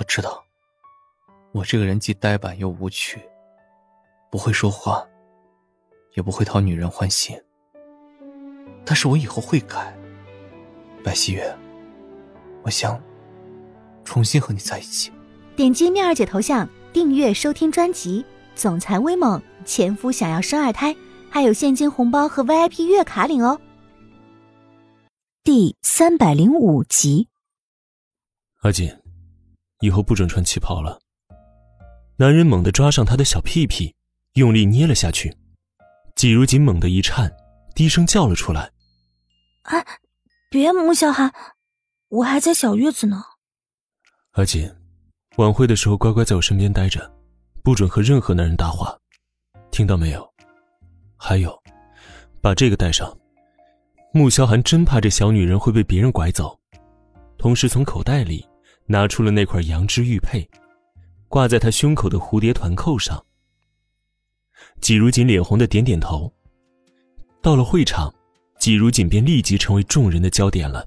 我知道，我这个人既呆板又无趣，不会说话，也不会讨女人欢心。但是我以后会改，白希月，我想重新和你在一起。点击妙儿姐头像，订阅收听专辑《总裁威猛前夫想要生二胎》，还有现金红包和 VIP 月卡领哦。第三百零五集，阿锦。以后不准穿旗袍了。男人猛地抓上她的小屁屁，用力捏了下去。季如锦猛地一颤，低声叫了出来：“啊，别，穆小寒，我还在小月子呢。”阿锦，晚会的时候乖乖在我身边待着，不准和任何男人搭话，听到没有？还有，把这个带上。穆萧寒真怕这小女人会被别人拐走，同时从口袋里。拿出了那块羊脂玉佩，挂在他胸口的蝴蝶团扣上。季如锦脸红的点点头。到了会场，季如锦便立即成为众人的焦点了，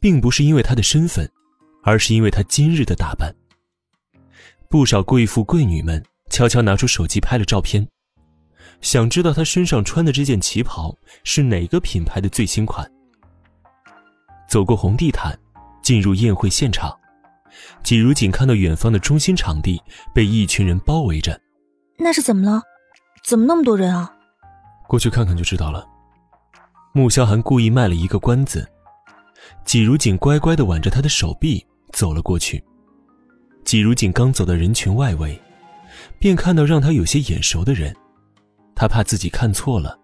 并不是因为他的身份，而是因为他今日的打扮。不少贵妇贵女们悄悄拿出手机拍了照片，想知道他身上穿的这件旗袍是哪个品牌的最新款。走过红地毯。进入宴会现场，季如锦看到远方的中心场地被一群人包围着，那是怎么了？怎么那么多人啊？过去看看就知道了。穆萧寒故意卖了一个关子，季如锦乖乖的挽着他的手臂走了过去。季如锦刚走到人群外围，便看到让他有些眼熟的人，他怕自己看错了，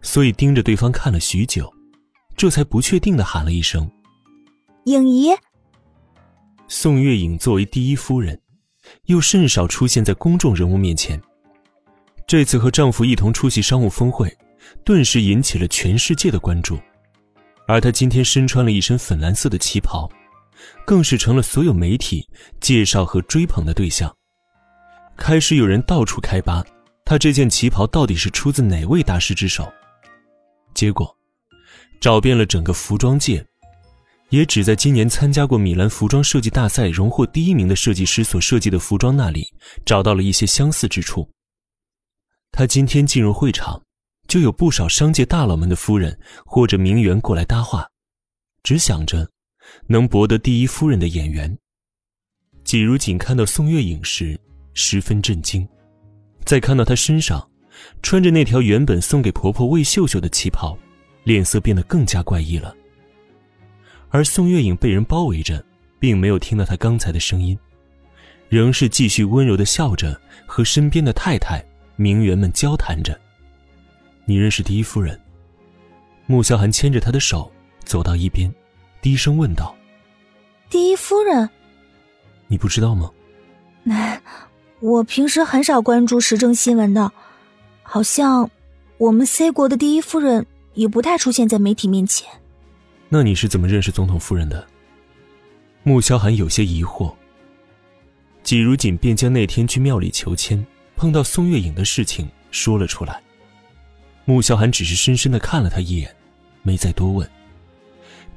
所以盯着对方看了许久，这才不确定的喊了一声。影姨，宋月影作为第一夫人，又甚少出现在公众人物面前。这次和丈夫一同出席商务峰会，顿时引起了全世界的关注。而她今天身穿了一身粉蓝色的旗袍，更是成了所有媒体介绍和追捧的对象。开始有人到处开扒，她这件旗袍到底是出自哪位大师之手？结果，找遍了整个服装界。也只在今年参加过米兰服装设计大赛荣获第一名的设计师所设计的服装那里找到了一些相似之处。他今天进入会场，就有不少商界大佬们的夫人或者名媛过来搭话，只想着能博得第一夫人的眼缘。季如锦看到宋月影时十分震惊，再看到她身上穿着那条原本送给婆婆魏秀秀的旗袍，脸色变得更加怪异了。而宋月影被人包围着，并没有听到他刚才的声音，仍是继续温柔的笑着，和身边的太太、名媛们交谈着。你认识第一夫人？穆萧寒牵着她的手走到一边，低声问道：“第一夫人，你不知道吗？”“我平时很少关注时政新闻的，好像我们 C 国的第一夫人也不太出现在媒体面前。”那你是怎么认识总统夫人的？穆萧寒有些疑惑。季如锦便将那天去庙里求签碰到宋月影的事情说了出来。穆萧寒只是深深的看了他一眼，没再多问，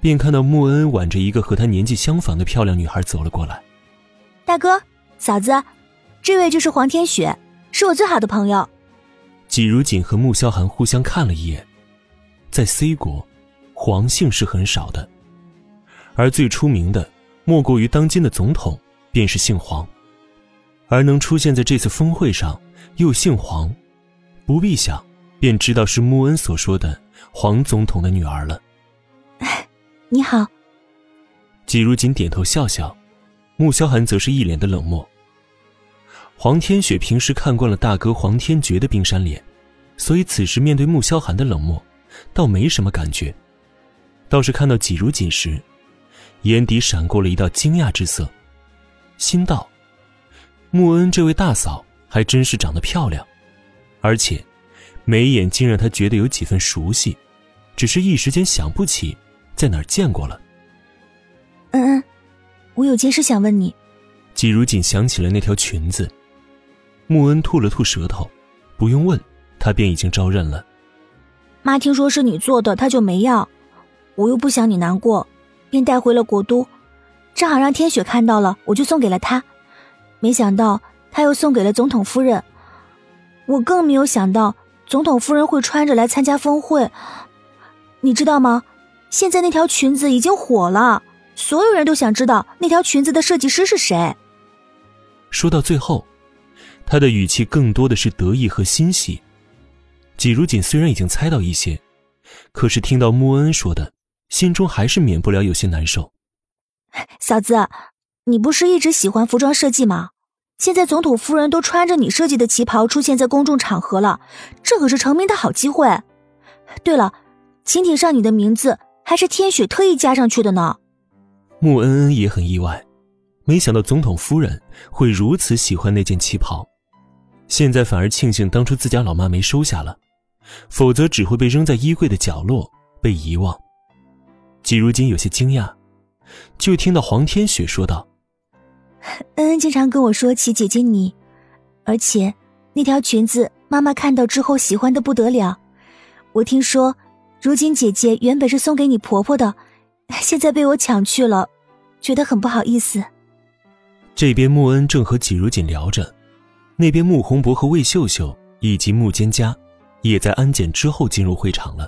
便看到穆恩挽着一个和他年纪相仿的漂亮女孩走了过来。大哥，嫂子，这位就是黄天雪，是我最好的朋友。季如锦和穆萧寒互相看了一眼，在 C 国。黄姓是很少的，而最出名的莫过于当今的总统，便是姓黄。而能出现在这次峰会上又姓黄，不必想便知道是穆恩所说的黄总统的女儿了。你好。季如锦点头笑笑，穆萧寒则是一脸的冷漠。黄天雪平时看惯了大哥黄天觉的冰山脸，所以此时面对穆萧寒的冷漠，倒没什么感觉。倒是看到季如锦时，眼底闪过了一道惊讶之色，心道：“穆恩这位大嫂还真是长得漂亮，而且眉眼竟让他觉得有几分熟悉，只是一时间想不起在哪儿见过了。”恩恩，我有件事想问你。季如锦想起了那条裙子，穆恩吐了吐舌头，不用问，他便已经招认了。妈听说是你做的，她就没要。我又不想你难过，便带回了国都。正好让天雪看到了，我就送给了他。没想到他又送给了总统夫人。我更没有想到总统夫人会穿着来参加峰会。你知道吗？现在那条裙子已经火了，所有人都想知道那条裙子的设计师是谁。说到最后，他的语气更多的是得意和欣喜。季如锦虽然已经猜到一些，可是听到穆恩说的，心中还是免不了有些难受。嫂子，你不是一直喜欢服装设计吗？现在总统夫人都穿着你设计的旗袍出现在公众场合了，这可是成名的好机会。对了，请帖上你的名字还是天雪特意加上去的呢。穆恩恩也很意外，没想到总统夫人会如此喜欢那件旗袍，现在反而庆幸当初自家老妈没收下了，否则只会被扔在衣柜的角落被遗忘。季如锦有些惊讶，就听到黄天雪说道。恩恩经常跟我说起姐姐你，而且那条裙子妈妈看到之后喜欢的不得了。我听说，如今姐姐原本是送给你婆婆的，现在被我抢去了，觉得很不好意思。这边穆恩正和季如锦聊着，那边穆宏博和魏秀秀以及穆蒹葭，也在安检之后进入会场了。